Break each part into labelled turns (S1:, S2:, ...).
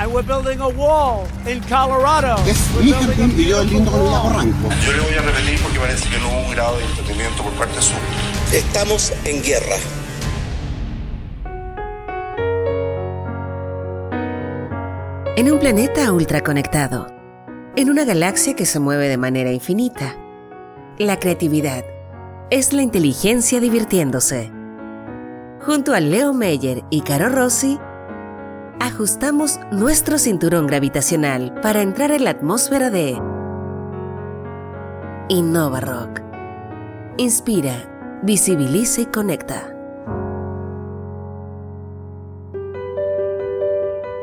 S1: And we're building a wall in Colorado.
S2: Es mi y yo lindo con el lago Ranco.
S3: Yo le voy a repetir porque parece que no hubo un grado de entendimiento por parte suya.
S4: Estamos en guerra.
S5: En un planeta ultraconectado, en una galaxia que se mueve de manera infinita, la creatividad es la inteligencia divirtiéndose. Junto a Leo Meyer y Caro Rossi, ajustamos nuestro cinturón gravitacional para entrar en la atmósfera de Innova Rock. Inspira, visibiliza y conecta.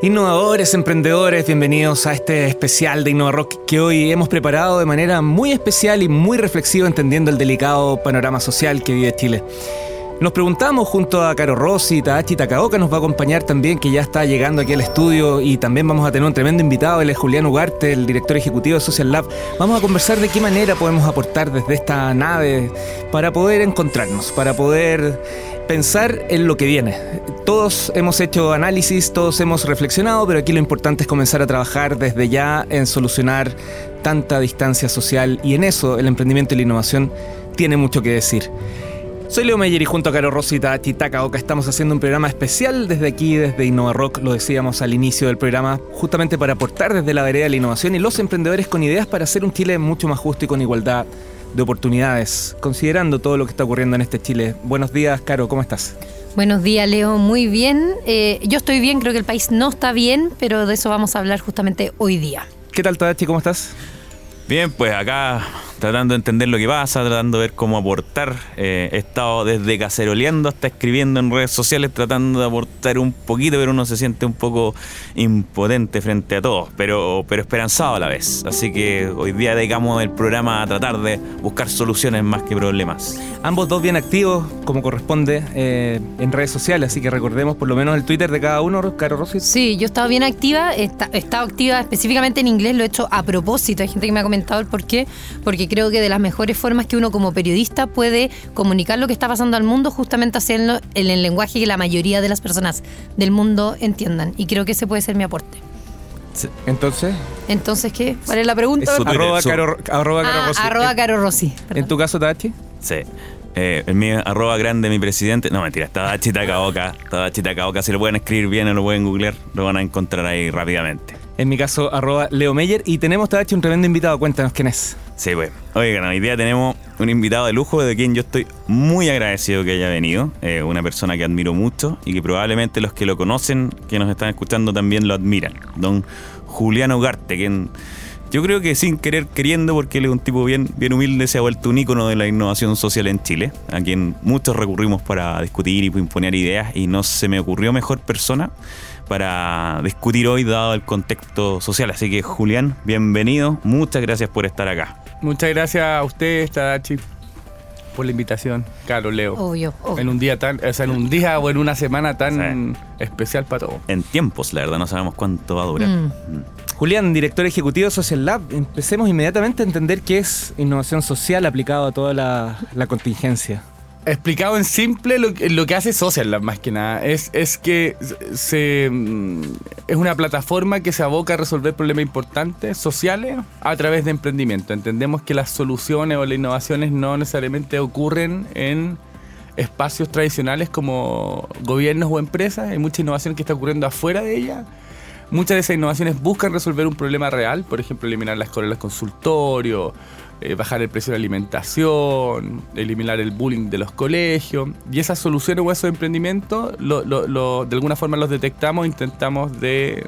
S6: Innovadores, emprendedores, bienvenidos a este especial de Innova Rock que hoy hemos preparado de manera muy especial y muy reflexiva entendiendo el delicado panorama social que vive Chile. Nos preguntamos junto a Caro Rossi, Tadachi Takaoka nos va a acompañar también, que ya está llegando aquí al estudio y también vamos a tener un tremendo invitado, él es Julián Ugarte, el director ejecutivo de Social Lab. Vamos a conversar de qué manera podemos aportar desde esta nave para poder encontrarnos, para poder pensar en lo que viene. Todos hemos hecho análisis, todos hemos reflexionado, pero aquí lo importante es comenzar a trabajar desde ya en solucionar tanta distancia social y en eso el emprendimiento y la innovación tiene mucho que decir. Soy Leo Meyer y junto a Caro Rosita Chitakaoka estamos haciendo un programa especial desde aquí, desde Innova Rock, lo decíamos al inicio del programa, justamente para aportar desde la vereda de la innovación y los emprendedores con ideas para hacer un Chile mucho más justo y con igualdad de oportunidades, considerando todo lo que está ocurriendo en este Chile. Buenos días, Caro, ¿cómo estás?
S7: Buenos días, Leo. Muy bien. Eh, yo estoy bien, creo que el país no está bien, pero de eso vamos a hablar justamente hoy día.
S6: ¿Qué tal, Tadachi? ¿Cómo estás?
S8: Bien, pues acá tratando de entender lo que pasa, tratando de ver cómo aportar. Eh, he estado desde caceroleando hasta escribiendo en redes sociales, tratando de aportar un poquito, pero uno se siente un poco impotente frente a todos, pero, pero esperanzado a la vez. Así que hoy día dedicamos el programa a tratar de buscar soluciones más que problemas.
S6: Ambos dos bien activos, como corresponde, eh, en redes sociales, así que recordemos por lo menos el Twitter de cada uno, Caro Rossi.
S7: Sí, yo he estado bien activa, he estado activa específicamente en inglés, lo he hecho a propósito. Hay gente que me ha comentado el por qué, porque creo que de las mejores formas que uno como periodista puede comunicar lo que está pasando al mundo, justamente haciendo en el lenguaje que la mayoría de las personas del mundo entiendan. Y creo que ese puede ser mi aporte.
S6: Entonces.
S7: Entonces, ¿qué? ¿Cuál es la pregunta?
S6: arroba, caro, arroba,
S7: ah, Rossi. Arroba Caro Rossi.
S6: ¿En tu caso, Tachi?
S8: Sí. Eh, el mío, arroba grande mi presidente. No, mentira, Tadachi Takaoka. Tadachi Takaoka. Si lo pueden escribir bien o lo pueden googlear, lo van a encontrar ahí rápidamente.
S6: En mi caso, arroba Leo Meyer. Y tenemos, Tadachi, un tremendo invitado. Cuéntanos quién es.
S8: Sí, pues. Oigan, hoy día tenemos un invitado de lujo de quien yo estoy muy agradecido que haya venido. Eh, una persona que admiro mucho y que probablemente los que lo conocen, que nos están escuchando, también lo admiran. Don Julián Ugarte, quien yo creo que sin querer queriendo, porque él es un tipo bien, bien humilde, se ha vuelto un ícono de la innovación social en Chile, a quien muchos recurrimos para discutir y imponer ideas, y no se me ocurrió mejor persona para discutir hoy dado el contexto social. Así que Julián, bienvenido, muchas gracias por estar acá.
S9: Muchas gracias a usted, Tadachi, por la invitación. Caro, Leo.
S7: Obvio, obvio.
S9: En un día tan, o sea, en un día o en una semana tan especial para todos.
S8: En tiempos, la verdad, no sabemos cuánto va a durar.
S7: Mm.
S8: Mm.
S6: Julián, director ejecutivo de Social Lab, empecemos inmediatamente a entender qué es innovación social aplicado a toda la, la contingencia.
S9: Explicado en simple, lo, lo, que hace Social más que nada es, es que se, mm, es una plataforma que se aboca a resolver problemas importantes sociales a través de emprendimiento. Entendemos que las soluciones o las innovaciones no necesariamente ocurren en espacios tradicionales como gobiernos o empresas. Hay mucha innovación que está ocurriendo afuera de ella. Muchas de esas innovaciones buscan resolver un problema real, por ejemplo, eliminar las escuelas consultorios, eh, bajar el precio de alimentación, eliminar el bullying de los colegios. Y esas soluciones o esos emprendimientos, lo, lo, lo, de alguna forma los detectamos, intentamos de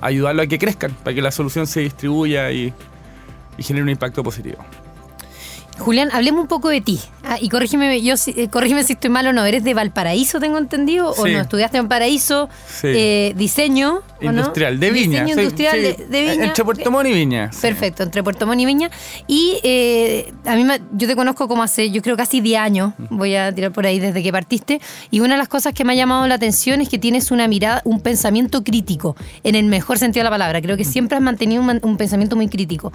S9: ayudarlo a que crezcan, para que la solución se distribuya y genere un impacto positivo.
S7: Julián, hablemos un poco de ti. Ah, y corrígeme, yo, eh, corrígeme si estoy mal o no. ¿Eres de Valparaíso, tengo entendido? ¿O
S9: Sí.
S7: no? ¿Estudiaste en Paraíso?
S9: Sí.
S7: Eh, ¿Diseño? ¿o no?
S9: Industrial, de Viña.
S7: Diseño
S9: Sí,
S7: industrial de, de Viña.
S9: Entre Puerto Montt y Viña.
S7: Perfecto, entre Puerto Montt y Viña. Y eh, a mí me- yo te conozco como hace, yo creo casi 10 años, voy a tirar por ahí desde que partiste. Y una de las cosas que me ha llamado la atención es que tienes una mirada, un pensamiento crítico, en el mejor sentido de la palabra. Creo que siempre has mantenido un, un pensamiento muy crítico.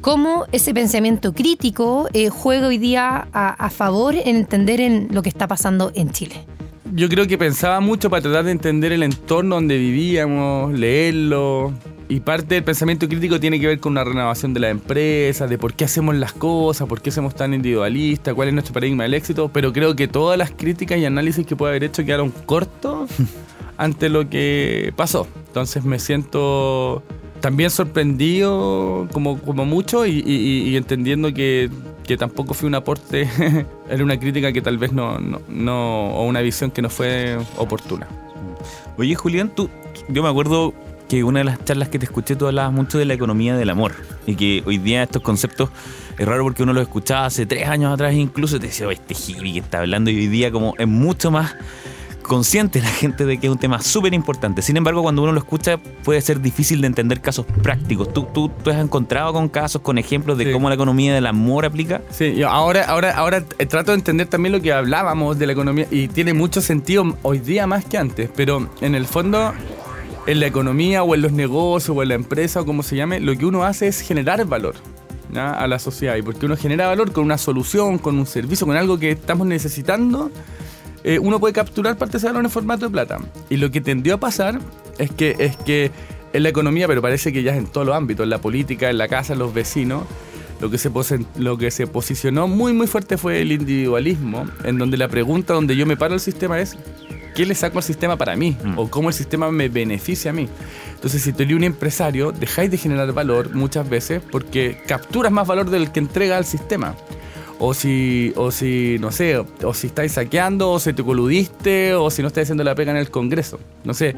S7: ¿Cómo ese pensamiento crítico eh, juega hoy día a, a favor en entender en lo que está pasando en Chile?
S9: yo creo que pensaba mucho para tratar de entender el entorno donde vivíamos, leerlo. Y parte del pensamiento crítico tiene que ver con una renovación de la empresa, de por qué hacemos las cosas, por qué somos tan individualistas, cuál es nuestro paradigma del éxito. Pero creo que todas las críticas y análisis que puede haber hecho quedaron cortos ante lo que pasó. Entonces me siento también sorprendido como, como mucho y, y- y entendiendo que, que tampoco fue un aporte, era una crítica que tal vez no, no, o una visión que no fue oportuna.
S8: Oye, Julián, tú, yo me acuerdo que una de las charlas que te escuché tú hablabas mucho de la economía del amor y que hoy día estos conceptos es raro porque uno los escuchaba hace tres años atrás incluso te decía, "Oh, este hippie que está hablando y hoy día como es mucho más consciente la gente de que es un tema súper importante. Sin embargo, cuando uno lo escucha puede ser difícil de entender casos prácticos. ¿Tú, tú, tú has encontrado con casos, con ejemplos de
S9: Sí.
S8: cómo la economía del amor aplica?
S9: Sí, yo ahora, ahora, ahora eh, trato de entender también lo que hablábamos de la economía y tiene mucho sentido hoy día más que antes, pero en el fondo, en la economía o en los negocios o en la empresa o como se llame, lo que uno hace es generar valor ¿ya? a la sociedad y porque uno genera valor con una solución, con un servicio, con algo que estamos necesitando, eh, uno puede capturar parte de ese valor en formato de plata. Y lo que tendió a pasar es que, es que en la economía, pero parece que ya es en todos los ámbitos, en la política, en la casa, en los vecinos, lo que, se posen- lo que se posicionó muy muy fuerte fue el individualismo, en donde la pregunta donde yo me paro el sistema es, ¿qué le saco al sistema para mí? ¿O cómo el sistema me beneficia a mí? Entonces, si tú eres un empresario, dejáis de generar valor muchas veces porque capturas más valor del que entrega al sistema. O si, o si, no sé, o si estáis saqueando, o si te coludiste, o si no estáis haciendo la pega en el Congreso. No sé.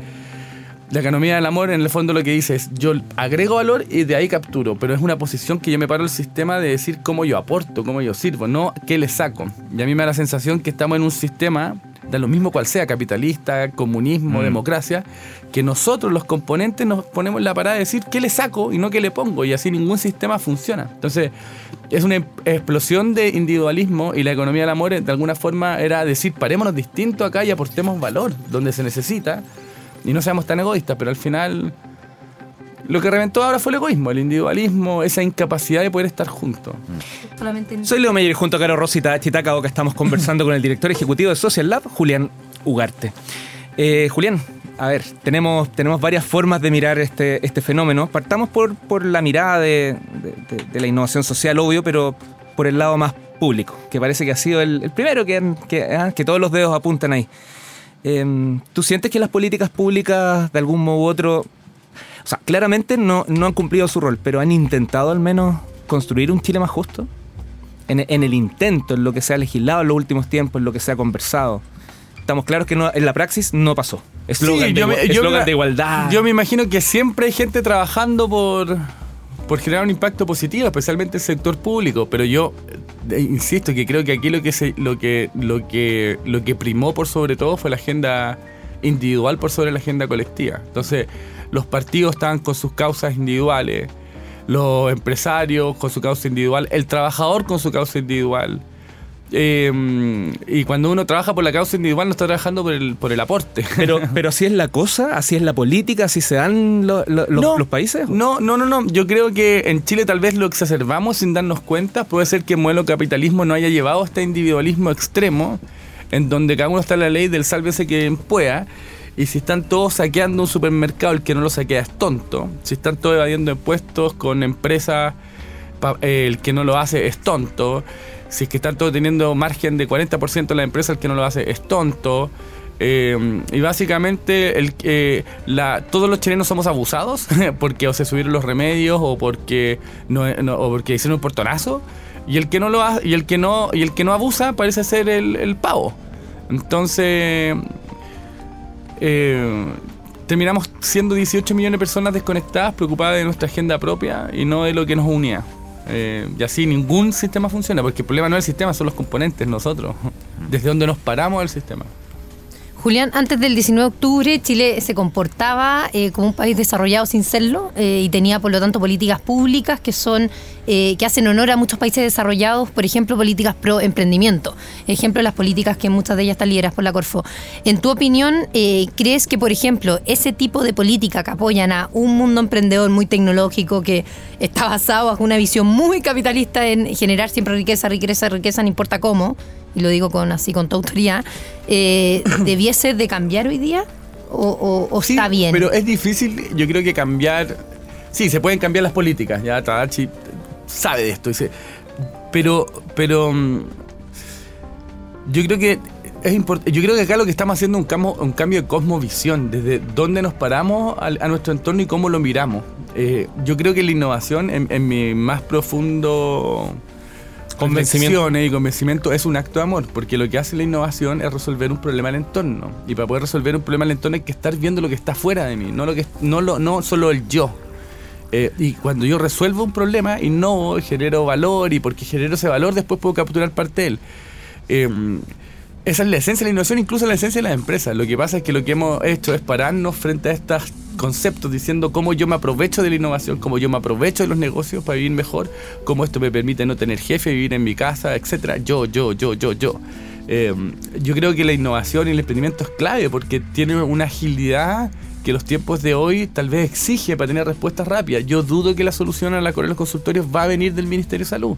S9: La economía del amor, en el fondo, lo que dice es: yo agrego valor y de ahí capturo, pero es una posición que yo me paro el sistema de decir cómo yo aporto, cómo yo sirvo, no qué le saco. Y a mí me da la sensación que estamos en un sistema, de lo mismo cual sea, capitalista, comunismo,
S8: Mm.
S9: democracia, que nosotros, los componentes, nos ponemos la parada de decir qué le saco y no qué le pongo, y así ningún sistema funciona. Entonces, es una explosión de individualismo y la economía del amor, de alguna forma, era decir: parémonos distinto acá y aportemos valor donde se necesita y no seamos tan egoístas, pero al final lo que reventó ahora fue el egoísmo, el individualismo, esa incapacidad de poder estar juntos.
S7: Solamente
S6: Soy Leo Meyer junto a Caro Rosita Chitaca, que estamos conversando con el director ejecutivo de Social Lab, Julián Ugarte. Eh, Julián, a ver, tenemos, tenemos varias formas de mirar este, este fenómeno. Partamos por, por la mirada de, de- de- de la innovación social, obvio, pero por el lado más público, que parece que ha sido el, el primero que, que, ah, que todos los dedos apuntan ahí. Em, ¿Tú sientes que las políticas públicas, de algún modo u otro, o sea, claramente no, no han cumplido su rol, pero han intentado al menos construir un Chile más justo? En, en el intento, en lo que se ha legislado en los últimos tiempos, en lo que se ha conversado. Estamos claros que no- en la praxis no pasó. Eslogan,
S9: Sí,
S6: de,
S9: me-
S6: eslogan
S9: me-
S6: de igualdad.
S9: Yo me imagino que siempre hay gente trabajando por, por generar un impacto positivo, especialmente el sector público, pero yo eh, insisto que creo que aquí lo que, se, lo, que, lo, que, lo que primó por sobre todo fue la agenda individual por sobre la agenda colectiva. Entonces, los partidos estaban con sus causas individuales, los empresarios con su causa individual, el trabajador con su causa individual. Eh, y cuando uno trabaja por la causa individual no está trabajando por el, por el aporte.
S6: Pero, pero así es la cosa, así es la política, así se dan lo- lo- los,
S9: No,
S6: los países.
S9: No, no, no, no. Yo creo que en Chile tal vez lo exacerbamos sin darnos cuenta. Puede ser que el modelo capitalismo no haya llevado a este individualismo extremo, en donde cada uno está en la ley del sálvese quien pueda. Y si están todos saqueando un supermercado, el que no lo saquea es tonto. Si están todos evadiendo impuestos con empresas, eh, el que no lo hace es tonto. Si es que están todos teniendo margen de 40% en la empresa, el que no lo hace es tonto. Eh, y básicamente el, eh, la, todos los chilenos somos abusados porque o se subieron los remedios o porque no, o porque hicieron un portonazo. Y el que no lo ha- y el que no y el que no abusa parece ser el, el pavo. Entonces eh, terminamos siendo 18 millones de personas desconectadas preocupadas de nuestra agenda propia y no de lo que nos unía Eh, y así ningún sistema funciona porque el problema no es el sistema son los componentes nosotros. Desde donde nos paramos del sistema
S7: Julián, antes del 19 de octubre, Chile se comportaba eh, como un país desarrollado sin serlo eh, y tenía, por lo tanto, políticas públicas que son eh, que hacen honor a muchos países desarrollados, por ejemplo, políticas pro emprendimiento. Ejemplo, las políticas que muchas de ellas están lideradas por la Corfo. En tu opinión, ¿crees que, por ejemplo, ese tipo de política que apoyan a un mundo emprendedor muy tecnológico que está basado bajo una visión muy capitalista en generar siempre riqueza, riqueza, riqueza, no importa cómo, y lo digo con así con toda autoridad, eh, debiese de cambiar hoy día o, o- o
S9: Sí,
S7: está bien.
S9: Pero es difícil, yo creo que cambiar. Sí, se pueden cambiar las políticas, ya Tadachi sabe de esto. Dice, pero, pero mm, yo creo que es importante. Yo creo que acá lo que estamos haciendo es un cambio, un cambio de cosmovisión, desde dónde nos paramos a, nuestro entorno y cómo lo miramos. Eh, yo creo que la innovación, en, en mi más profundo
S6: Convencimiento.
S9: convicciones y convencimiento es un acto de amor, porque lo que hace la innovación es resolver un problema del entorno. Y para poder resolver un problema del entorno hay que estar viendo lo que está fuera de mí, no, lo que, no, lo, no solo el yo. Eh, y cuando yo resuelvo un problema, innovo, genero valor, y porque genero ese valor, después puedo capturar parte de él. Eh, esa es la esencia de la innovación, incluso la esencia de las empresas. Lo que pasa es que lo que hemos hecho es pararnos frente a estos conceptos diciendo cómo yo me aprovecho de la innovación, cómo yo me aprovecho de los negocios para vivir mejor, cómo esto me permite no tener jefe, vivir en mi casa, etcétera. Yo, yo, yo, yo, yo. Eh, yo creo que la innovación y el emprendimiento es clave porque tiene una agilidad que los tiempos de hoy tal vez exige para tener respuestas rápidas. Yo dudo que la solución a la correa de los consultorios va a venir del Ministerio de Salud,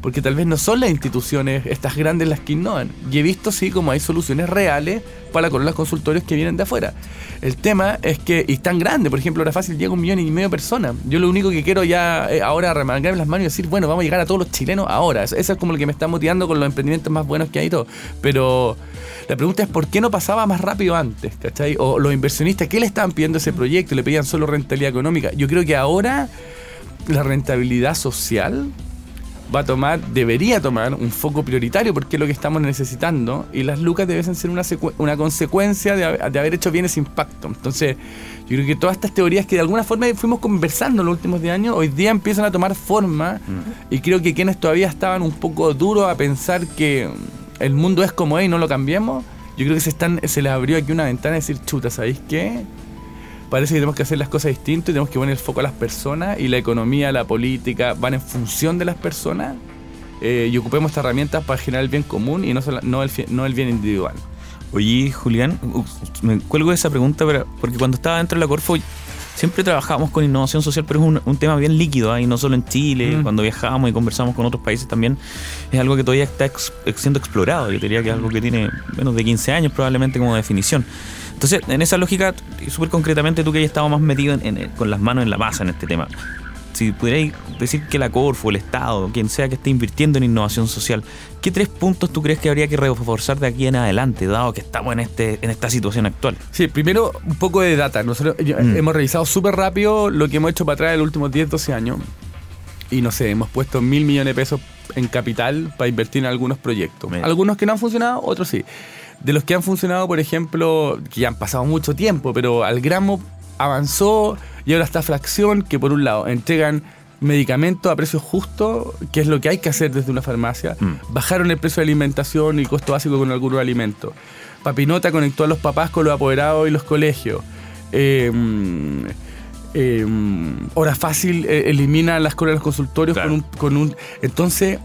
S9: porque tal vez no son las instituciones estas grandes las que innovan. Y he visto sí como hay soluciones reales para de los consultorios que vienen de afuera. El tema es que, y tan grande, por ejemplo, ahora fácil llega un millón y medio de personas. Yo lo único que quiero ya eh, ahora remangarme las manos y decir, bueno, vamos a llegar a todos los chilenos ahora. Eso eso es como lo que me está motivando con los emprendimientos más buenos que hay y todo. Pero la pregunta es por qué no pasaba más rápido antes, ¿cachai? O los inversionistas, ¿qué le estaban pidiendo a ese proyecto? Le pedían solo rentabilidad económica. Yo creo que ahora la rentabilidad social va a tomar, debería tomar un foco prioritario porque es lo que estamos necesitando y las lucas deben ser una, una consecuencia de, haber- de haber hecho bien ese impacto. Entonces, yo creo que todas estas teorías que de alguna forma fuimos conversando en los últimos 10 años, hoy día empiezan a tomar forma y creo que quienes todavía estaban un poco duros a pensar que el mundo es como es y no lo cambiemos, yo creo que se, están, se les abrió aquí una ventana y decir, chuta, ¿sabéis qué? Parece que tenemos que hacer las cosas distintas y tenemos que poner el foco a las personas y la economía, la política van en función de las personas eh, y ocupemos estas herramientas para generar el bien común y no, sola- no, el, fi- no el bien individual.
S8: Oye, Julián, me cuelgo de esa pregunta porque cuando estaba dentro de la Corfo siempre trabajábamos con innovación social, pero es un, un tema bien líquido, ¿ah? y no solo en Chile,
S9: Mm.
S8: cuando viajamos y conversamos con otros países también, es algo que todavía está ex- siendo explorado. Yo diría que es algo que tiene menos de 15 años probablemente como definición. Entonces, en esa lógica, y súper concretamente, tú que hayas estado más metido en- en- con las manos en la masa en este tema, si pudierais decir que la Corfo, el Estado, quien sea que esté invirtiendo en innovación social, ¿qué tres puntos tú crees que habría que reforzar de aquí en adelante, dado que estamos en, este, en esta situación actual?
S9: Sí, primero un poco de data. Nosotros
S8: Mm.
S9: hemos revisado súper rápido lo que hemos hecho para atrás en los últimos 10, 12 años. Y no sé, hemos puesto mil millones de pesos en capital para invertir en algunos proyectos. Algunos que no han funcionado, otros sí. De los que han funcionado, por ejemplo, que ya han pasado mucho tiempo, pero Algramo avanzó y ahora está Fracción, que por un lado entregan medicamentos a precios justos, que es lo que hay que hacer desde una farmacia.
S8: Mm.
S9: Bajaron el precio de alimentación y costo básico con algunos alimentos. Papinota conectó a los papás con los apoderados y los colegios. Eh, eh, mm, Hora Fácil eh, elimina las colas de los consultorios
S8: Claro.
S9: con, un, con un... Entonces,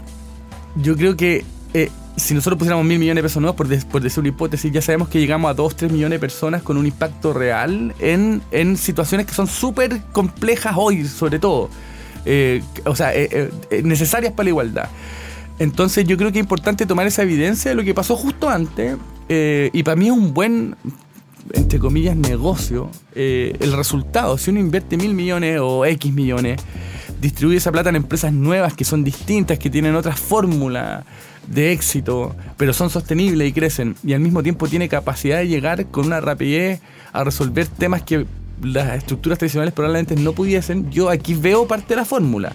S9: yo creo que eh, si nosotros pusiéramos mil millones de pesos nuevos, por, des- por decir una hipótesis, ya sabemos que llegamos a dos, tres millones de personas con un impacto real en, en situaciones que son súper complejas hoy, sobre todo. Eh, o sea, eh, eh, necesarias para la igualdad. Entonces yo creo que es importante tomar esa evidencia de lo que pasó justo antes eh, y para mí es un buen, entre comillas, negocio eh, el resultado. Si uno invierte mil millones o X millones, distribuye esa plata en empresas nuevas que son distintas, que tienen otra fórmula de éxito, pero son sostenibles y crecen y al mismo tiempo tiene capacidad de llegar con una rapidez a resolver temas que las estructuras tradicionales probablemente no pudiesen, yo aquí veo parte de la fórmula.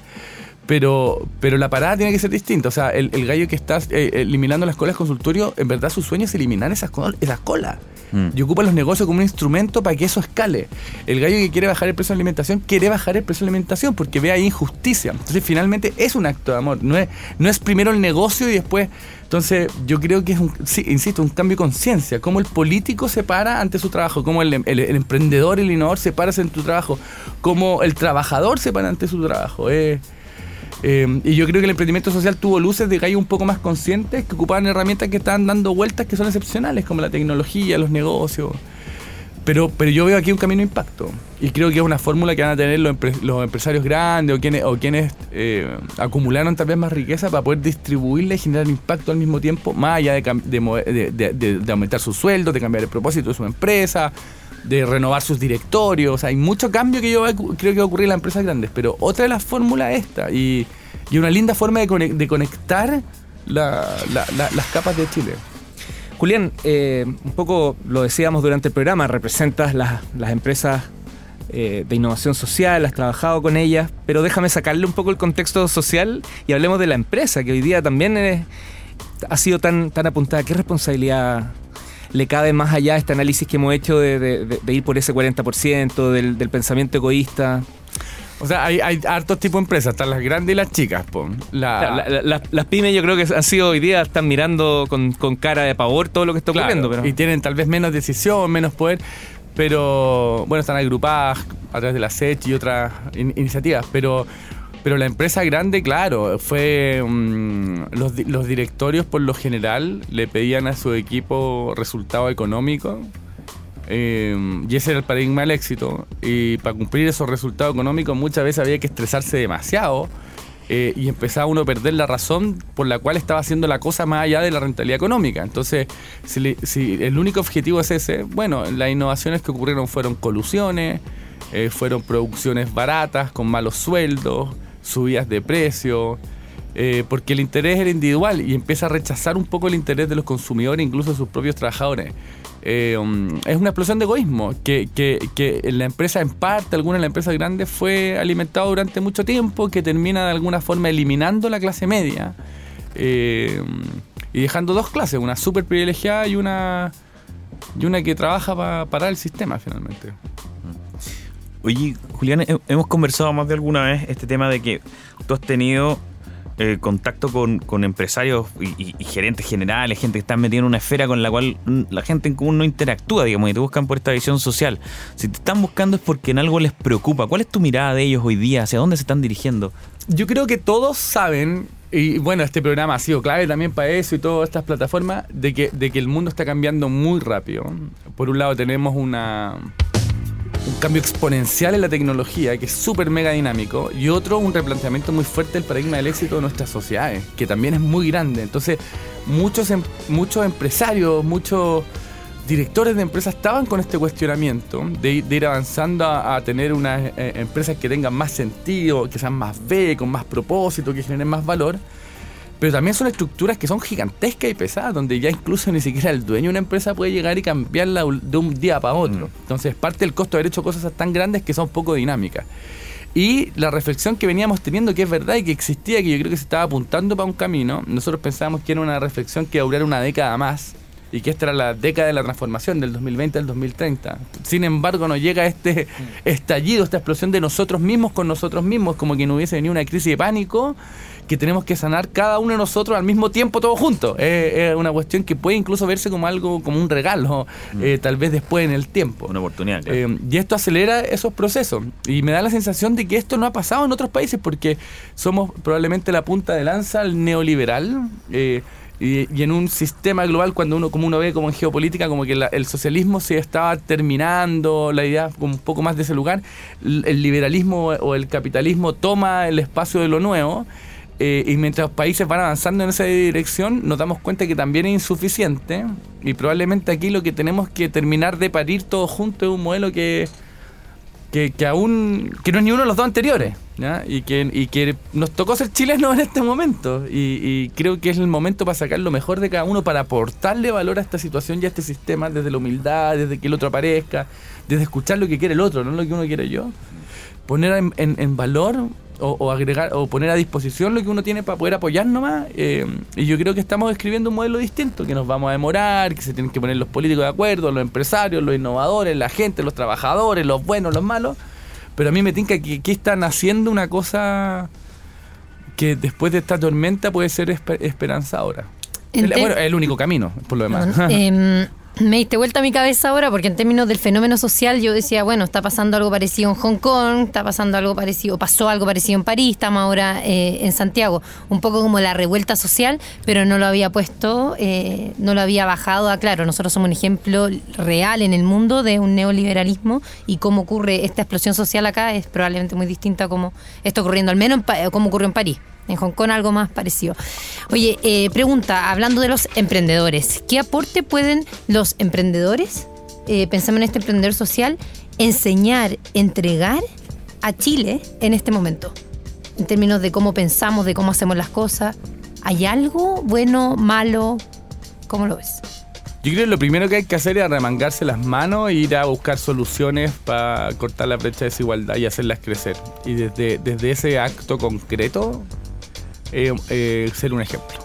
S9: Pero, pero la parada tiene que ser distinta. O sea, el, el gallo que está eh, eliminando las colas consultorio, en verdad su sueño es eliminar esas, esas colas.
S8: Mm.
S9: Y ocupa los negocios como un instrumento para que eso escale. El gallo que quiere bajar el precio de la alimentación, quiere bajar el precio de la alimentación porque ve ahí injusticia. Entonces, finalmente es un acto de amor. No es, no es primero el negocio y después. Entonces, yo creo que es un, sí, insisto, un cambio de conciencia. Cómo el político se para ante su trabajo, cómo el, el- el emprendedor, el innovador se para ante su trabajo, cómo el trabajador se para ante su trabajo. Eh, eh, y yo creo que el emprendimiento social tuvo luces de gallos un poco más conscientes que ocupaban herramientas que estaban dando vueltas que son excepcionales, como la tecnología, los negocios. Pero, pero yo veo aquí un camino de impacto. Y creo que es una fórmula que van a tener los, empre- los empresarios grandes o quienes, o quienes eh, acumularon tal vez más riqueza para poder distribuirla y generar impacto al mismo tiempo, más allá de, de, de- aumentar sus sueldos, de cambiar el propósito de su empresa, de renovar sus directorios. Hay mucho cambio que yo creo que va a ocurrir en las empresas grandes. Pero otra de las fórmulas es esta. Y, una linda forma de, conec- de conectar la- la- la- las capas de Chile.
S6: Julián, eh, un poco lo decíamos durante el programa, representas las, las empresas eh, de innovación social, has trabajado con ellas, pero déjame sacarle un poco el contexto social y hablemos de la empresa, que hoy día también ha sido tan, tan apuntada. ¿Qué responsabilidad le cabe más allá este análisis que hemos hecho de, de- de- de ir por ese 40%, del, del pensamiento egoísta?
S9: O sea, hay, hay hartos tipos de empresas, están las grandes y las chicas. La-
S6: La- la- la- las pymes yo creo que han sido hoy día, están mirando con, con cara de pavor todo lo que está
S9: Claro,
S6: ocurriendo. Pero...
S9: Y tienen tal vez menos decisión, menos poder, pero bueno, están agrupadas a través de la SECH y otras in- iniciativas. Pero, pero la empresa grande, claro, fue. mm, los, los directorios, por lo general, le pedían a su equipo resultado económico. eh, y ese era el paradigma del éxito. Y para cumplir esos resultados económicos, muchas veces había que estresarse demasiado. eh, y empezaba uno a perder la razón por la cual estaba haciendo la cosa más allá de la rentabilidad económica. Entonces, si, le- si el único objetivo es ese, bueno, las innovaciones que ocurrieron fueron colusiones, eh, fueron producciones baratas, con malos sueldos, subidas de precio, eh, porque el interés era individual y empieza a rechazar un poco el interés de los consumidores, incluso de sus propios trabajadores. Eh, um, es una explosión de egoísmo que, que, que la empresa, en parte, alguna de las empresas grandes fue alimentado durante mucho tiempo, que termina de alguna forma eliminando la clase media eh, y dejando dos clases, una súper privilegiada y una, y una que trabaja para parar el sistema finalmente.
S8: Oye, Julián, he- hemos conversado más de alguna vez este tema de que tú has tenido eh, contacto con, empresarios y, gerentes generales, gente que está metida en una esfera con la cual la gente en común no interactúa, digamos, y te buscan por esta visión social. Si te están buscando es porque en algo les preocupa. ¿Cuál es tu mirada de ellos hoy día? ¿Hacia dónde se están dirigiendo?
S9: Yo creo que todos saben, y bueno, este programa ha sido clave también para eso y todas estas plataformas, de que, de que el mundo está cambiando muy rápido. Por un lado tenemos una, un cambio exponencial en la tecnología, que es súper mega dinámico, y otro, un replanteamiento muy fuerte del paradigma del éxito de nuestras sociedades, que también es muy grande. Entonces, muchos, em- muchos empresarios, muchos directores de empresas estaban con este cuestionamiento de, de ir avanzando a, a tener unas eh, empresas que tengan más sentido, que sean más B, con más propósito, que generen más valor. Pero también son estructuras que son gigantescas y pesadas, donde ya incluso ni siquiera el dueño de una empresa puede llegar y cambiarla de un día para otro. Entonces, parte del costo de haber hecho cosas tan grandes que son poco dinámicas. Y la reflexión que veníamos teniendo, que es verdad y que existía, que yo creo que se estaba apuntando para un camino, nosotros pensábamos que era una reflexión que iba a durar una década más y que esta era la década de la transformación del 2020 al 2030. Sin embargo, nos llega este estallido, esta explosión de nosotros mismos con nosotros mismos, como que no hubiese venido una crisis de pánico que tenemos que sanar cada uno de nosotros al mismo tiempo, todos juntos. Es es una cuestión que puede incluso verse como algo, como un regalo, eh, tal vez después en el tiempo.
S8: Una oportunidad. claro.
S9: Eh, y esto acelera esos procesos. Y me da la sensación de que esto no ha pasado en otros países porque somos probablemente la punta de lanza al neoliberal. eh, y, y en un sistema global, cuando uno, como uno ve como en geopolítica, como que la- el socialismo se estaba terminando, la idea como un poco más de ese lugar, el liberalismo o el capitalismo toma el espacio de lo nuevo. Eh, y mientras los países van avanzando en esa dirección, nos damos cuenta que también es insuficiente. Y probablemente aquí lo que tenemos que terminar de parir todos juntos es un modelo que, que, que aún que no es ni uno de los dos anteriores ¿ya? Y, que, y que nos tocó ser chilenos en este momento y, y creo que es el momento para sacar lo mejor de cada uno para aportarle valor a esta situación y a este sistema desde la humildad, desde que el otro aparezca, desde escuchar lo que quiere el otro, no lo que uno quiere yo poner en, valor o, o agregar o poner a disposición lo que uno tiene para poder apoyar nomás eh, y yo creo que estamos escribiendo un modelo distinto que nos vamos a demorar que se tienen que poner los políticos de acuerdo los empresarios los innovadores la gente los trabajadores los buenos los malos pero a mí me tinca que aquí están haciendo una cosa que después de esta tormenta puede ser esper- esperanzadora El- bueno es el único camino por lo demás.
S7: Em, me diste vuelta a mi cabeza ahora porque en términos del fenómeno social yo decía, bueno, está pasando algo parecido en Hong Kong, está pasando algo parecido, pasó algo parecido en París, estamos ahora eh, en Santiago, un poco como la revuelta social, pero no lo había puesto, eh, no lo había bajado a claro, nosotros somos un ejemplo real en el mundo de un neoliberalismo y cómo ocurre esta explosión social acá es probablemente muy distinta a cómo está ocurriendo, al menos en como ocurrió en París. En Hong Kong algo más parecido. Oye, eh, pregunta, hablando de los emprendedores, ¿qué aporte pueden los emprendedores, eh, pensamos en este emprendedor social, enseñar, entregar a Chile en este momento? En términos de cómo pensamos, de cómo hacemos las cosas. ¿Hay algo bueno, malo? ¿Cómo lo ves?
S9: Yo creo que lo primero que hay que hacer es arremangarse las manos e ir a buscar soluciones para cortar la brecha de desigualdad y hacerlas crecer. Y desde, desde ese acto concreto, eh, eh, ser un ejemplo.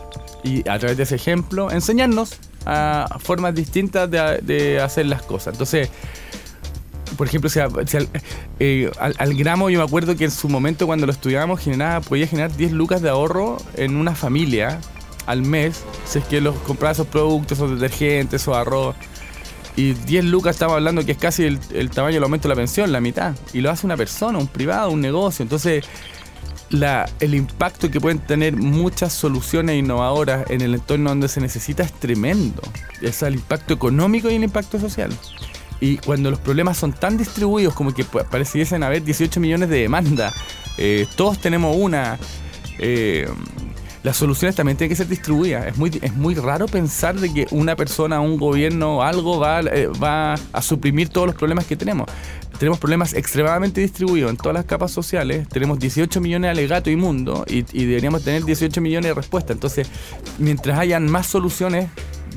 S9: Y a través de ese ejemplo, enseñarnos a formas distintas de, hacer las cosas. Entonces, por ejemplo, si, eh, al gramo yo me acuerdo que en su momento cuando lo estudiábamos generaba, podía generar 10 lucas de ahorro en una familia al mes, si es que los compraba esos productos, esos detergentes, esos arroz. Y 10 lucas estamos hablando que es casi el, el tamaño del aumento de la pensión, la mitad. Y lo hace una persona, un privado, un negocio. Entonces, la, el impacto que pueden tener muchas soluciones innovadoras en el entorno donde se necesita es tremendo. Es el impacto económico y el impacto social. Y cuando los problemas son tan distribuidos como que pa- pareciesen haber 18 millones de demandas, eh, todos tenemos una, eh, las soluciones también tienen que ser distribuidas. Es muy, es muy raro pensar de que una persona, un gobierno, algo va, eh, va a suprimir todos los problemas que tenemos. Tenemos problemas extremadamente distribuidos en todas las capas sociales. Tenemos 18 millones de alegatos inmundos y, y deberíamos tener 18 millones de respuestas. Entonces, mientras hayan más soluciones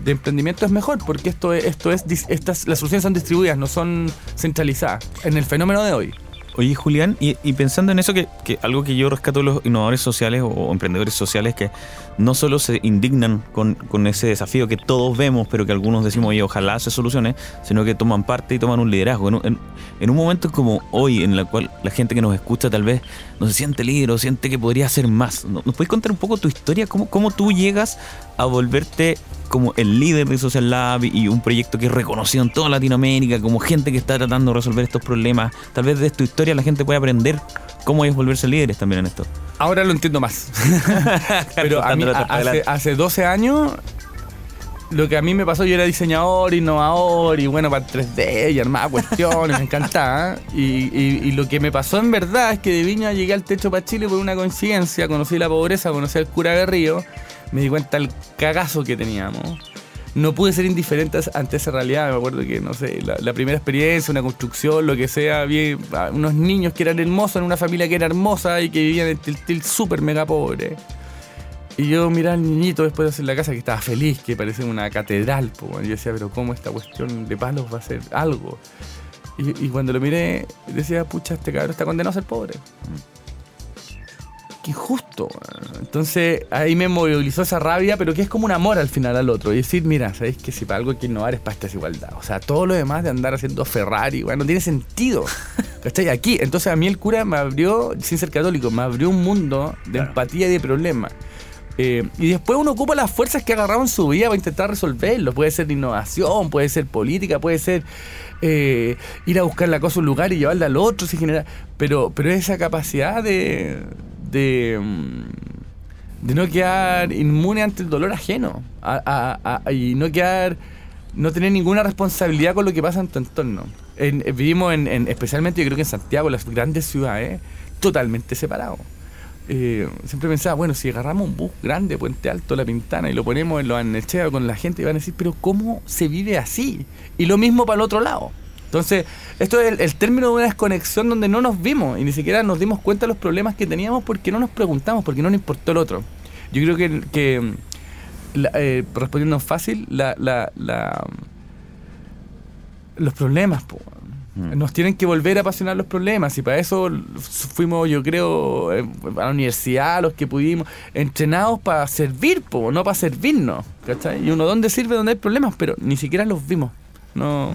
S9: de emprendimiento es mejor, porque esto es, esto es estas, las soluciones son distribuidas, no son centralizadas. En el fenómeno de hoy.
S8: Oye, Julián, y, pensando en eso, que, algo que yo rescato de los innovadores sociales o, emprendedores sociales que no solo se indignan con, ese desafío que todos vemos, pero que algunos decimos, oye, ojalá se solucione, sino que toman parte y toman un liderazgo. En, un- en- en un momento como hoy, en el cual la gente que nos escucha tal vez no se siente líder o siente que podría hacer más, ¿no- ¿nos puedes contar un poco tu historia? ¿Cómo, cómo tú llegas a volverte como el líder de Social Lab y un proyecto que es reconocido en toda Latinoamérica, como gente que está tratando de resolver estos problemas. Tal vez de tu historia la gente puede aprender cómo es volverse líderes también en esto.
S9: Ahora lo entiendo más. Pero a mí, hace, hace 12 años, lo que a mí me pasó, yo era diseñador, innovador y bueno, para 3D y armaba cuestiones, me encantaba. Y, y- y lo que me pasó en verdad es que de Viña llegué al techo para Chile por una coincidencia, conocí la pobreza, conocí al cura Guerrillo, me di cuenta del cagazo que teníamos. No pude ser indiferente ante esa realidad. Me acuerdo que, no sé, la, primera experiencia, una construcción, lo que sea, vi a unos niños que eran hermosos en una familia que era hermosa y que vivían en Tiltil súper mega pobre. Y yo miraba al niñito después de hacer la casa que estaba feliz, que parecía una catedral. po. Y yo decía, pero ¿cómo esta cuestión de palos va a ser algo? Y, y cuando lo miré, decía, pucha, este cabrón está condenado a ser pobre. Qué injusto. Entonces ahí me movilizó esa rabia, pero que es como un amor al final al otro. Y decir, mira, ¿sabéis que si para algo hay que innovar es para esta desigualdad? O sea, todo lo demás de andar haciendo Ferrari, weón, no tiene sentido. ¿Cachai? Aquí. Entonces a mí el cura me abrió, sin ser católico, me abrió un mundo de empatía y de problemas. Eh, y después uno ocupa las fuerzas que en su vida para intentar resolverlo. Puede ser innovación, puede ser política, puede ser eh, ir a buscar la cosa a un lugar y llevarla al otro. si genera, pero, pero esa capacidad de, de, mm, de no quedar inmune ante el dolor ajeno a- a- a- y no quedar no tener ninguna responsabilidad con lo que pasa en tu entorno. En- eh, vivimos en, en- especialmente yo creo que en Santiago, las grandes ciudades, totalmente separados. Eh, siempre pensaba, bueno, si agarramos un bus grande, Puente Alto, La Pintana, y lo ponemos en los Arnechea con la gente, y van a decir, pero ¿cómo se vive así? Y lo mismo para el otro lado. Entonces, esto es el, el término de una desconexión donde no nos vimos y ni siquiera nos dimos cuenta de los problemas que teníamos porque no nos preguntamos, porque no nos importó el otro. Yo creo que, que la- eh, respondiendo fácil, la, la, la- los problemas, po, nos tienen que volver a apasionar los problemas y para eso fuimos, yo creo, eh, a la universidad, los que pudimos, entrenados para servir, po, no para servirnos. ¿cachai? Y uno, ¿dónde sirve? ¿Dónde hay problemas? Pero ni siquiera los vimos. No.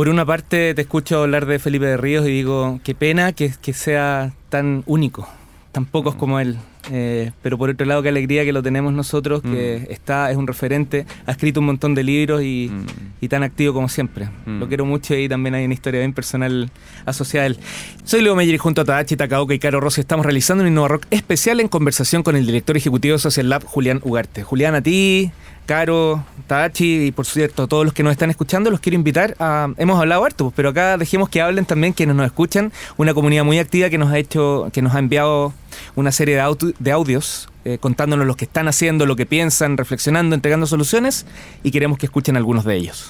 S6: Por una parte te escucho hablar de Felipe de Ríos y digo, qué pena que, que sea tan único, tan pocos como él eh, pero por otro lado, qué alegría que lo tenemos nosotros, que
S8: Mm.
S6: está, es un referente, ha escrito un montón de libros y,
S8: Mm.
S6: y tan activo como siempre.
S8: Mm.
S6: Lo quiero mucho y también hay una historia bien personal asociada a él. Soy Leo Meyer y junto a Tadachi Takaoka y Caro Rossi estamos realizando un Innova Rock especial en conversación con el director ejecutivo de Social Lab, Julián Ugarte. Julián, a ti, Caro, Tadachi y por cierto todos los que nos están escuchando, los quiero invitar a... Hemos hablado harto, pues, pero acá dejemos que hablen también quienes nos escuchan, una comunidad muy activa que nos ha hecho, que nos ha enviado una serie de, auto- de audios eh, contándonos lo que están haciendo, lo que piensan, reflexionando, entregando soluciones y queremos que escuchen algunos de ellos.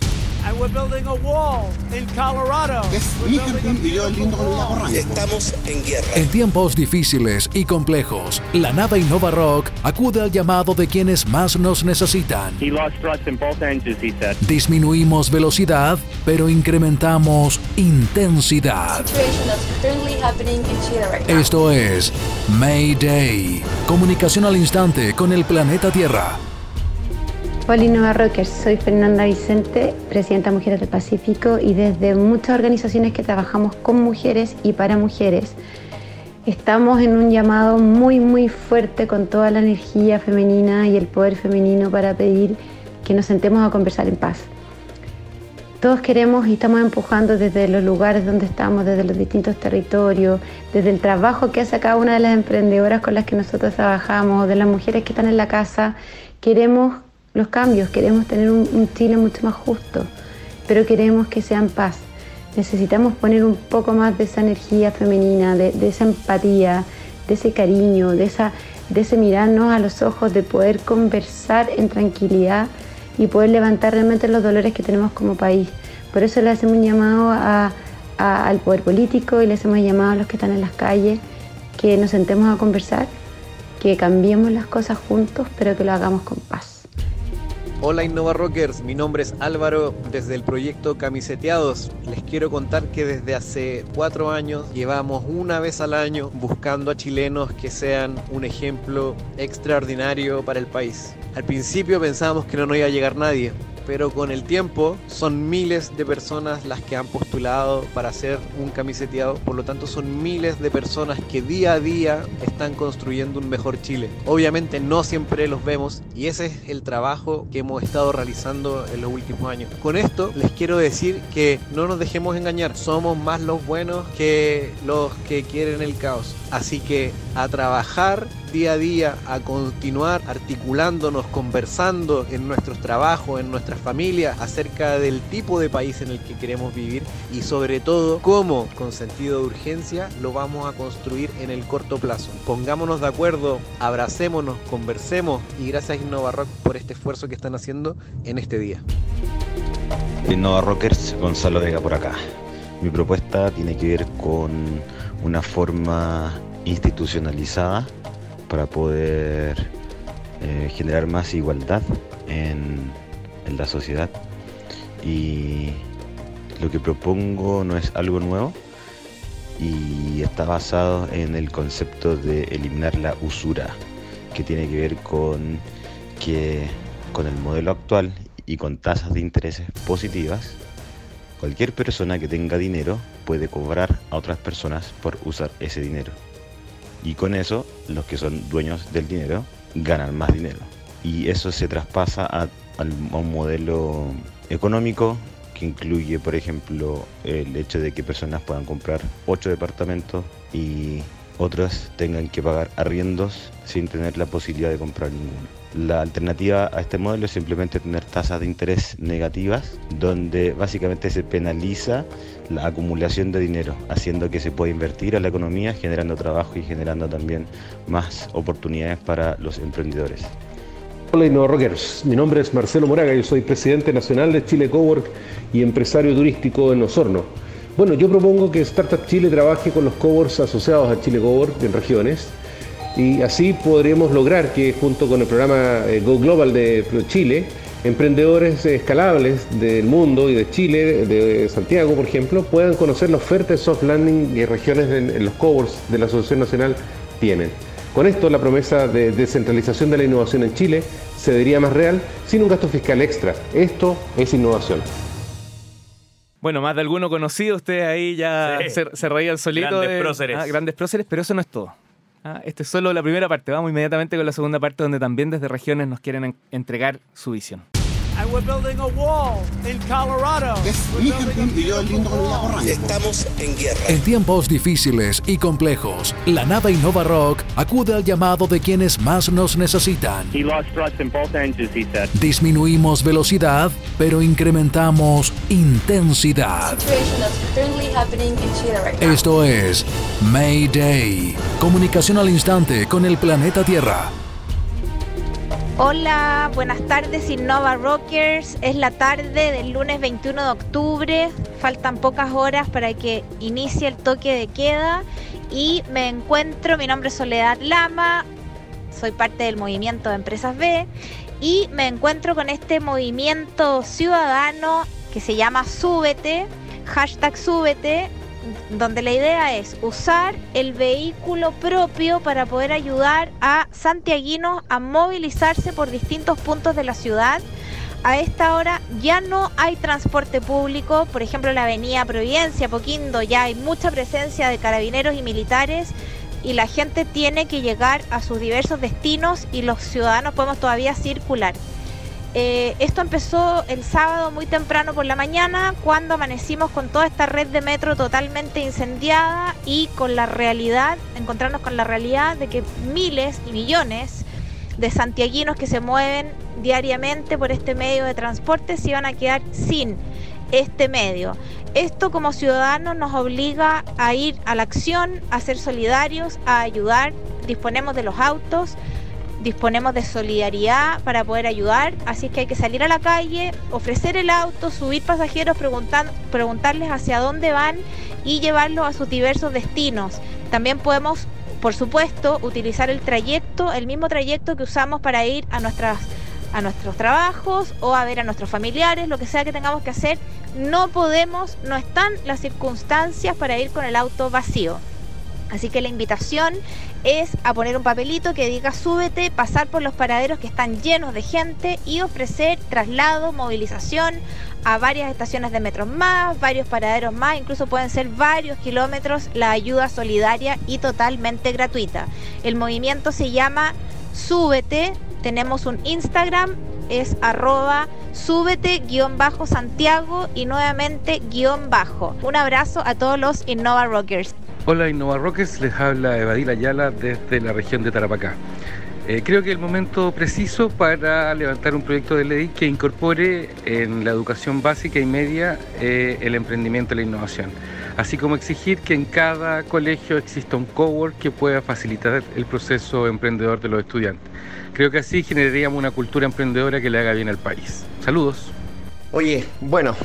S4: Estamos en guerra.
S10: En tiempos difíciles y complejos, la nave Innova Rock acude al llamado de quienes más nos necesitan.
S11: He lost thrust in both engines, he said.
S10: Disminuimos velocidad, pero incrementamos intensidad. Esto es Mayday. Comunicación al instante con el planeta Tierra.
S12: Hola Innova Rockers, soy Fernanda Vicente, presidenta Mujeres del Pacífico y desde muchas organizaciones que trabajamos con mujeres y para mujeres, estamos en un llamado muy muy fuerte con toda la energía femenina y el poder femenino para pedir que nos sentemos a conversar en paz. Todos queremos y estamos empujando desde los lugares donde estamos, desde los distintos territorios, desde el trabajo que hace cada una de las emprendedoras con las que nosotros trabajamos, de las mujeres que están en la casa. Queremos los cambios, queremos tener un, un Chile mucho más justo, pero queremos que sea en paz. Necesitamos poner un poco más de esa energía femenina, de, esa empatía, de ese cariño, de, de ese mirarnos a los ojos, de poder conversar en tranquilidad y poder levantar realmente los dolores que tenemos como país. Por eso le hacemos un llamado a- al poder político y le hacemos un llamado a los que están en las calles, que nos sentemos a conversar, que cambiemos las cosas juntos, pero que lo hagamos con paz.
S13: Hola Innova Rockers, mi nombre es Álvaro desde el proyecto Camiseteados. Les quiero contar que desde hace cuatro años llevamos una vez al año buscando a chilenos que sean un ejemplo extraordinario para el país. Al principio pensábamos que no nos iba a llegar nadie, pero con el tiempo son miles de personas las que han postulado para hacer un camiseteado, por lo tanto son miles de personas que día a día están construyendo un mejor Chile. Obviamente no siempre los vemos y ese es el trabajo que hemos estado realizando en los últimos años. Con esto les quiero decir que no nos dejemos engañar, somos más los buenos que los que quieren el caos. Así que a trabajar día a día, a continuar articulándonos, conversando en nuestros trabajos, en nuestras familias, acerca del tipo de país en el que queremos vivir y sobre todo cómo, con sentido de urgencia, lo vamos a construir en el corto plazo. Pongámonos de acuerdo, abracémonos, conversemos y gracias Innova Rock por este esfuerzo que están haciendo en este día.
S14: Innova Rockers, Gonzalo Vega por acá. Mi propuesta tiene que ver con una forma institucionalizada para poder eh, generar más igualdad en, en la sociedad. Y lo que propongo no es algo nuevo y está basado en el concepto de eliminar la usura, que tiene que ver con que con el modelo actual y con tasas de intereses positivas, cualquier persona que tenga dinero puede cobrar a otras personas por usar ese dinero. Y con eso, los que son dueños del dinero ganan más dinero. Y eso se traspasa a, un modelo económico que incluye, por ejemplo, el hecho de que personas puedan comprar ocho departamentos y otras tengan que pagar arriendos sin tener la posibilidad de comprar ninguno. La alternativa a este modelo es simplemente tener tasas de interés negativas, donde básicamente se penaliza la acumulación de dinero, haciendo que se pueda invertir a la economía, generando trabajo y generando también más oportunidades para los emprendedores.
S15: Hola Innova Rockers, mi nombre es Marcelo Moraga, yo soy presidente nacional de Chile Cowork y empresario turístico en Osorno. Bueno, yo propongo que Startup Chile trabaje con los coworks asociados a Chile Cowork en regiones y así podremos lograr que junto con el programa eh, Go Global de Chile, emprendedores escalables del mundo y de Chile, de Santiago por ejemplo, puedan conocer la oferta de soft landing que regiones en, los coworks de la Asociación Nacional tienen. Con esto la promesa de descentralización de la innovación en Chile se vería más real sin un gasto fiscal extra. Esto es innovación.
S6: Bueno, más de alguno conocido, ustedes ahí ya
S8: Sí.
S6: se, se reían solito.
S8: Grandes
S6: de-
S8: próceres.
S6: Ah, grandes próceres, pero eso no es todo. Ah, esta es solo la primera parte. Vamos inmediatamente con la segunda parte donde también desde regiones nos quieren en- entregar su visión.
S1: And we're building a wall in Colorado.
S4: Estamos en guerra.
S10: En tiempos difíciles y complejos, la nave Innova Rock acude al llamado de quienes más nos necesitan.
S11: He lost thrust in both engines, he said.
S10: Disminuimos velocidad, pero incrementamos intensidad.
S16: right.
S10: Esto es Mayday. Comunicación al instante con el planeta Tierra.
S17: Hola, buenas tardes Innova Rockers. Es la tarde del lunes 21 de octubre. Faltan pocas horas para que inicie el toque de queda y me encuentro, mi nombre es Soledad Lama, soy parte del movimiento de Empresas B y me encuentro con este movimiento ciudadano que se llama Súbete, hashtag Súbete, donde la idea es usar el vehículo propio para poder ayudar a santiaguinos a movilizarse por distintos puntos de la ciudad. A esta hora ya no hay transporte público, por ejemplo la avenida Providencia, Poquindo, ya hay mucha presencia de carabineros y militares y la gente tiene que llegar a sus diversos destinos y los ciudadanos podemos todavía circular. Eh, esto empezó el sábado muy temprano por la mañana, cuando amanecimos con toda esta red de metro totalmente incendiada y con la realidad, encontrarnos con la realidad de que miles y millones de santiaguinos que se mueven diariamente por este medio de transporte se iban a quedar sin este medio. Esto como ciudadanos nos obliga a ir a la acción, a ser solidarios, a ayudar. Disponemos de los autos, disponemos de solidaridad para poder ayudar, así que hay que salir a la calle, ofrecer el auto, subir pasajeros, preguntan- preguntarles hacia dónde van y llevarlos a sus diversos destinos. También podemos, por supuesto, utilizar el trayecto, el mismo trayecto que usamos para ir a nuestras a nuestros trabajos o a ver a nuestros familiares, lo que sea que tengamos que hacer, no podemos, no están las circunstancias para ir con el auto vacío. Así que la invitación es a poner un papelito que diga súbete, pasar por los paraderos que están llenos de gente y ofrecer traslado, movilización a varias estaciones de metro más, varios paraderos más, incluso pueden ser varios kilómetros, la ayuda solidaria y totalmente gratuita. El movimiento se llama Súbete, tenemos un Instagram, es arroba súbete guion bajo Santiago y nuevamente guion bajo. Un abrazo a todos los Innova Rockers.
S18: Hola Innova Rockers, les habla Evadil Ayala desde la región de Tarapacá. Eh, creo que el momento preciso para levantar un proyecto de ley que incorpore en la educación básica y media eh, el emprendimiento y la innovación, así como exigir que en cada colegio exista un cowork que pueda facilitar el proceso emprendedor de los estudiantes. Creo que así generaríamos una cultura emprendedora que le haga bien al país. Saludos.
S19: Oye, bueno,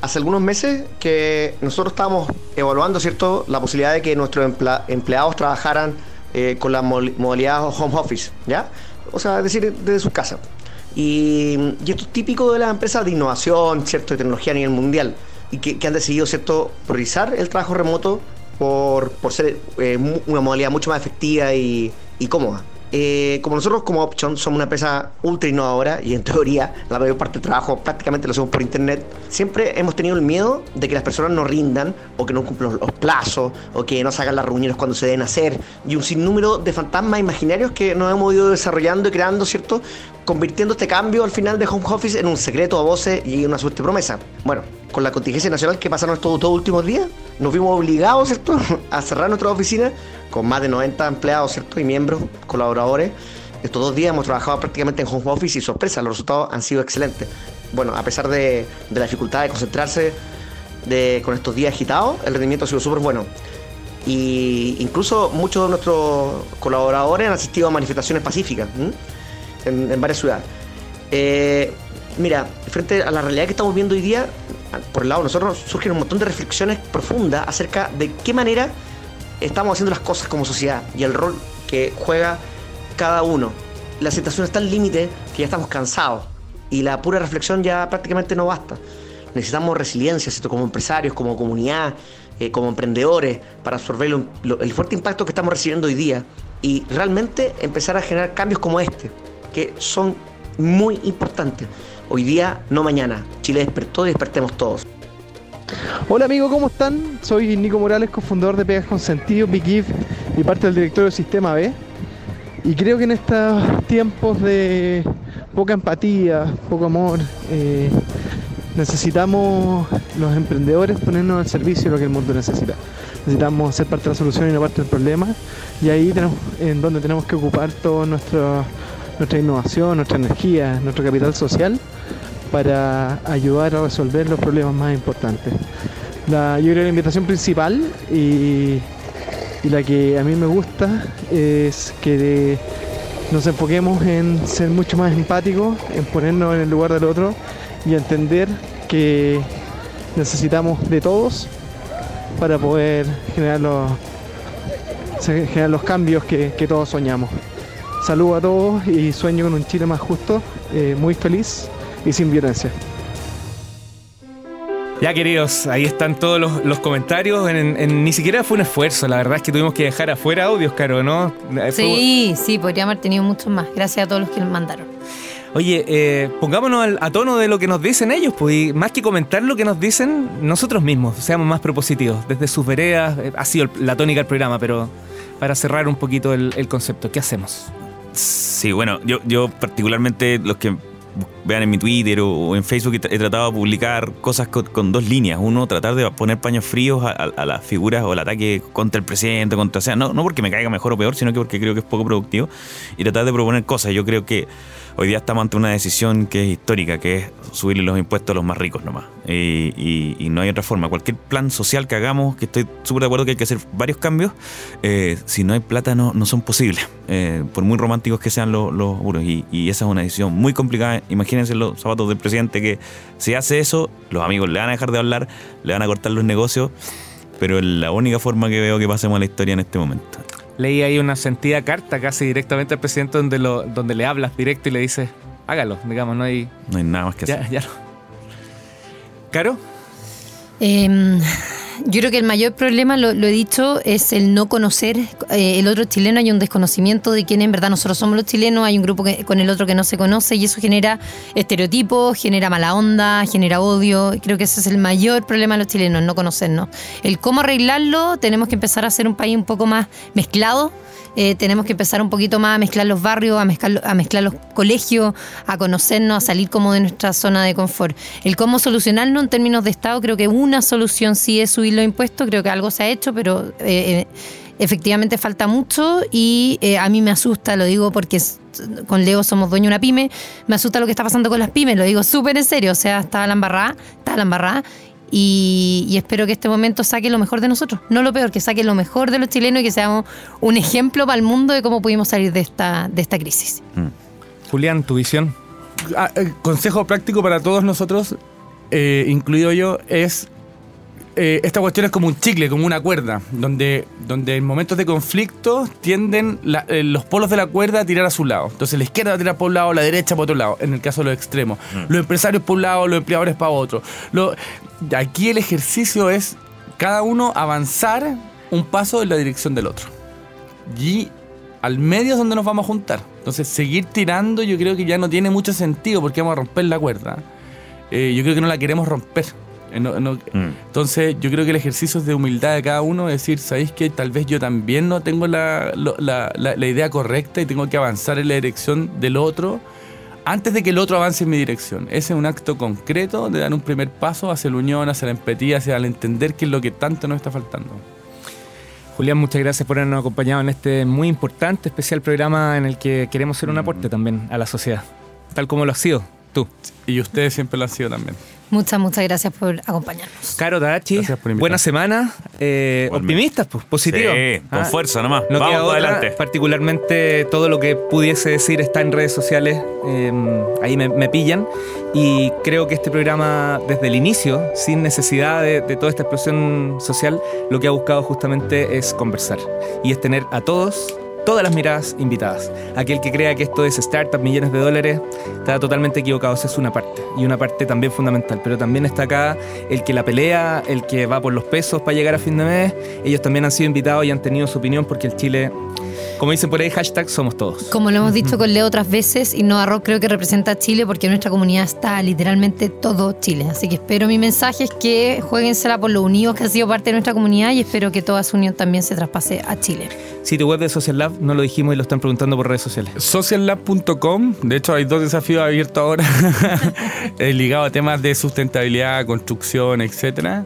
S19: hace algunos meses que nosotros estábamos evaluando, ¿cierto?, la posibilidad de que nuestros empleados trabajaran eh, con la modalidad home office, ¿ya? O sea, es decir, desde su casa. Y, esto es típico de las empresas de innovación, ¿cierto?, de tecnología a nivel mundial, y que, han decidido, ¿cierto?, priorizar el trabajo remoto por, por ser eh, una modalidad mucho más efectiva y cómoda. Eh, como nosotros como Option somos una empresa ultra innovadora y en teoría la mayor parte del trabajo prácticamente lo hacemos por internet, siempre hemos tenido el miedo de que las personas no rindan o que no cumplan los plazos o que no sacan las reuniones cuando se deben hacer y un sinnúmero de fantasmas imaginarios que nos hemos ido desarrollando y creando, ¿cierto? Convirtiendo este cambio al final de Home Office en un secreto a voces y una suerte promesa. Bueno, con la contingencia nacional que pasaron estos dos últimos días, nos vimos obligados, ¿cierto?, a cerrar nuestras oficinas con más de 90 empleados, ¿cierto?, y miembros, colaboradores. Estos dos días hemos trabajado prácticamente en home office y sorpresa, los resultados han sido excelentes. Bueno, a pesar de, la dificultad de concentrarse de, con estos días agitados, el rendimiento ha sido súper bueno. Y incluso muchos de nuestros colaboradores han asistido a manifestaciones pacíficas en varias ciudades. Eh, mira, frente a la realidad que estamos viendo hoy día, por el lado de nosotros surgen un montón de reflexiones profundas acerca de qué manera estamos haciendo las cosas como sociedad y el rol que juega cada uno. La situación está al límite que ya estamos cansados y la pura reflexión ya prácticamente no basta. Necesitamos resiliencia, ¿cierto? como empresarios, como comunidad, eh, como emprendedores, para absorber el fuerte impacto que estamos recibiendo hoy día y realmente empezar a generar cambios como este, que son muy importantes. Hoy día, no mañana. Chile despertó y despertemos todos.
S20: Hola amigo, ¿cómo están? Soy Nico Morales, cofundador de Pegas con Sentido, Big If, y parte del directorio del Sistema B. Y creo que en estos tiempos de poca empatía, poco amor, eh, necesitamos los emprendedores ponernos al servicio de lo que el mundo necesita. Necesitamos ser parte de la solución y no parte del problema. Y ahí tenemos en donde tenemos que ocupar toda nuestra innovación, nuestra energía, nuestro capital social para ayudar a resolver los problemas más importantes. La, yo creo que la invitación principal y, la que a mí me gusta es que nos enfoquemos en ser mucho más empáticos, en ponernos en el lugar del otro y entender que necesitamos de todos para poder generar los, generar los cambios que, todos soñamos. Saludo a todos y sueño con un Chile más justo, eh, muy feliz y sin violencia.
S6: Ya queridos, ahí están todos los, comentarios. ni siquiera fue un esfuerzo, la verdad es que tuvimos que dejar afuera audios, Caro, ¿no?
S7: Sí, sí, podríamos haber tenido muchos más. Gracias a todos los que nos mandaron.
S6: Oye, eh, pongámonos a tono de lo que nos dicen ellos, pues, más que comentar lo que nos dicen nosotros mismos, seamos más propositivos. Desde sus veredas, eh, ha sido la tónica del programa, pero para cerrar un poquito el, concepto, ¿qué hacemos?
S8: Sí, bueno, yo, yo particularmente los que vean en mi Twitter o, en Facebook, he, tratado de publicar cosas con, dos líneas. Uno, tratar de poner paños fríos a, las figuras o al ataque contra el presidente, contra, o sea, no, no porque me caiga mejor o peor, sino que porque creo que es poco productivo. Y tratar de proponer cosas. Yo creo que hoy día estamos ante una decisión que es histórica, que es subirle los impuestos a los más ricos nomás. Y, no hay otra forma. Cualquier plan social que hagamos, que estoy súper de acuerdo que hay que hacer varios cambios, eh, si no hay plata no, no son posibles, eh, por muy románticos que sean los, los Y, y, esa es una decisión muy complicada. Imagínense los zapatos del presidente que si hace eso, los amigos le van a dejar de hablar, le van a cortar los negocios, pero es la única forma que veo que pasemos a la historia en este momento
S6: leí ahí una sentida carta casi directamente al presidente donde, lo, donde le hablas directo y le dices, hágalo, digamos, no hay...
S8: No hay nada más que hacer.
S6: Ya no. ¿Caro?
S7: Eh, yo creo que el mayor problema, lo, he dicho, es el no conocer eh, el otro chileno. Hay un desconocimiento de quién en verdad nosotros somos los chilenos. Hay un grupo con el otro que no se conoce y eso genera estereotipos, genera mala onda, genera odio. Creo que ese es el mayor problema de los chilenos, no conocernos. El cómo arreglarlo, tenemos que empezar a ser un país un poco más mezclado eh, tenemos que empezar un poquito más a mezclar los barrios, a mezclar, a mezclar los colegios, a conocernos, a salir como de nuestra zona de confort. El cómo solucionarlo en términos de Estado, creo que una solución sí es subir los impuestos, creo que algo se ha hecho, pero eh, eh, efectivamente falta mucho y a mí me asusta, lo digo porque con Leo somos dueño de una pyme, me asusta lo que está pasando con las pymes, lo digo súper en serio, o sea, está la embarrada, está la embarrada y, espero que este momento saque lo mejor de nosotros, no lo peor, que saque lo mejor de los chilenos y que seamos un ejemplo para el mundo de cómo pudimos salir de esta, de esta crisis. Mm.
S6: Julián, tu visión.
S9: Ah, eh, consejo práctico para todos nosotros, eh, incluido yo, es eh, esta cuestión es como un chicle, como una cuerda, donde, donde en momentos de conflicto tienden los polos de la cuerda a tirar a su lado. Entonces la izquierda va a tirar por un lado, la derecha por otro lado, en el caso de los extremos. Mm. Los empresarios por un lado, los empleadores para otro. Lo, Aquí el ejercicio es cada uno avanzar un paso en la dirección del otro. Y al medio es donde nos vamos a juntar. Entonces, seguir tirando yo creo que ya no tiene mucho sentido porque vamos a romper la cuerda. Eh, yo creo que no la queremos romper. Eh, mm. Entonces, yo creo que el ejercicio es de humildad de cada uno, es decir, ¿sabéis que tal vez yo también no tengo la, la idea correcta y tengo que avanzar en la dirección del otro? Antes de que el otro avance en mi dirección. Ese es un acto concreto de dar un primer paso hacia la unión, hacia la empatía, hacia el entender qué es lo que tanto nos está faltando.
S6: Julián, muchas gracias por habernos acompañado en este muy importante, especial programa en el que queremos hacer un aporte también a la sociedad, tal como lo ha sido tú.
S9: Y ustedes siempre lo han sido también.
S7: Muchas, muchas gracias por acompañarnos.
S6: Caro Tadachi, buena semana. Eh, optimistas, pues, positivos.
S8: Sí, con ah, fuerza nomás.
S6: No Vamos adelante. Particularmente todo lo que pudiese decir está en redes sociales. Em, ahí me, pillan. Y creo que este programa, desde el inicio, sin necesidad de, de toda esta explosión social, lo que ha buscado justamente es conversar. Y es tener a todos todas las miradas invitadas. Aquel que crea que esto es startup, millones de dólares, está totalmente equivocado. Esa es una parte, y una parte también fundamental. Pero también está acá el que la pelea, el que va por los pesos para llegar a fin de mes. Ellos también han sido invitados y han tenido su opinión porque el Chile Como dicen por ahí, hashtag somos todos.
S7: Como lo hemos dicho con Leo otras veces, Innova Rock creo que representa a Chile porque nuestra comunidad está literalmente todo Chile. Así que espero mi mensaje es que jueguensela por lo unidos que ha sido parte de nuestra comunidad y espero que toda su unión también se traspase a Chile.
S6: Sitio web de Social Lab, no lo dijimos y lo están preguntando por redes sociales.
S9: Sociallab.com, de hecho hay dos desafíos abiertos ahora eh, ligados a temas de sustentabilidad, construcción, etcétera.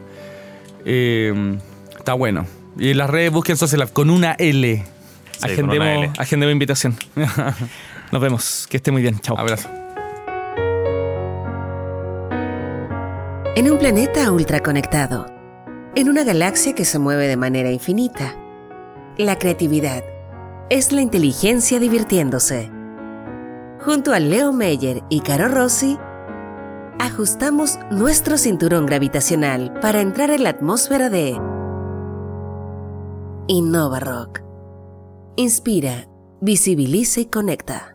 S9: Eh, está bueno. Y en las redes busquen Social Lab con una L.
S6: agendemos, agendemos invitación. Nos vemos. Que esté muy bien. Chao.
S9: Abrazo.
S5: En un planeta ultraconectado, en una galaxia que se mueve de manera infinita, la creatividad es la inteligencia divirtiéndose. Junto a Leo Meyer y Caro Rossi, ajustamos nuestro cinturón gravitacional para entrar en la atmósfera de Innova Rock. Inspira, visibiliza y conecta.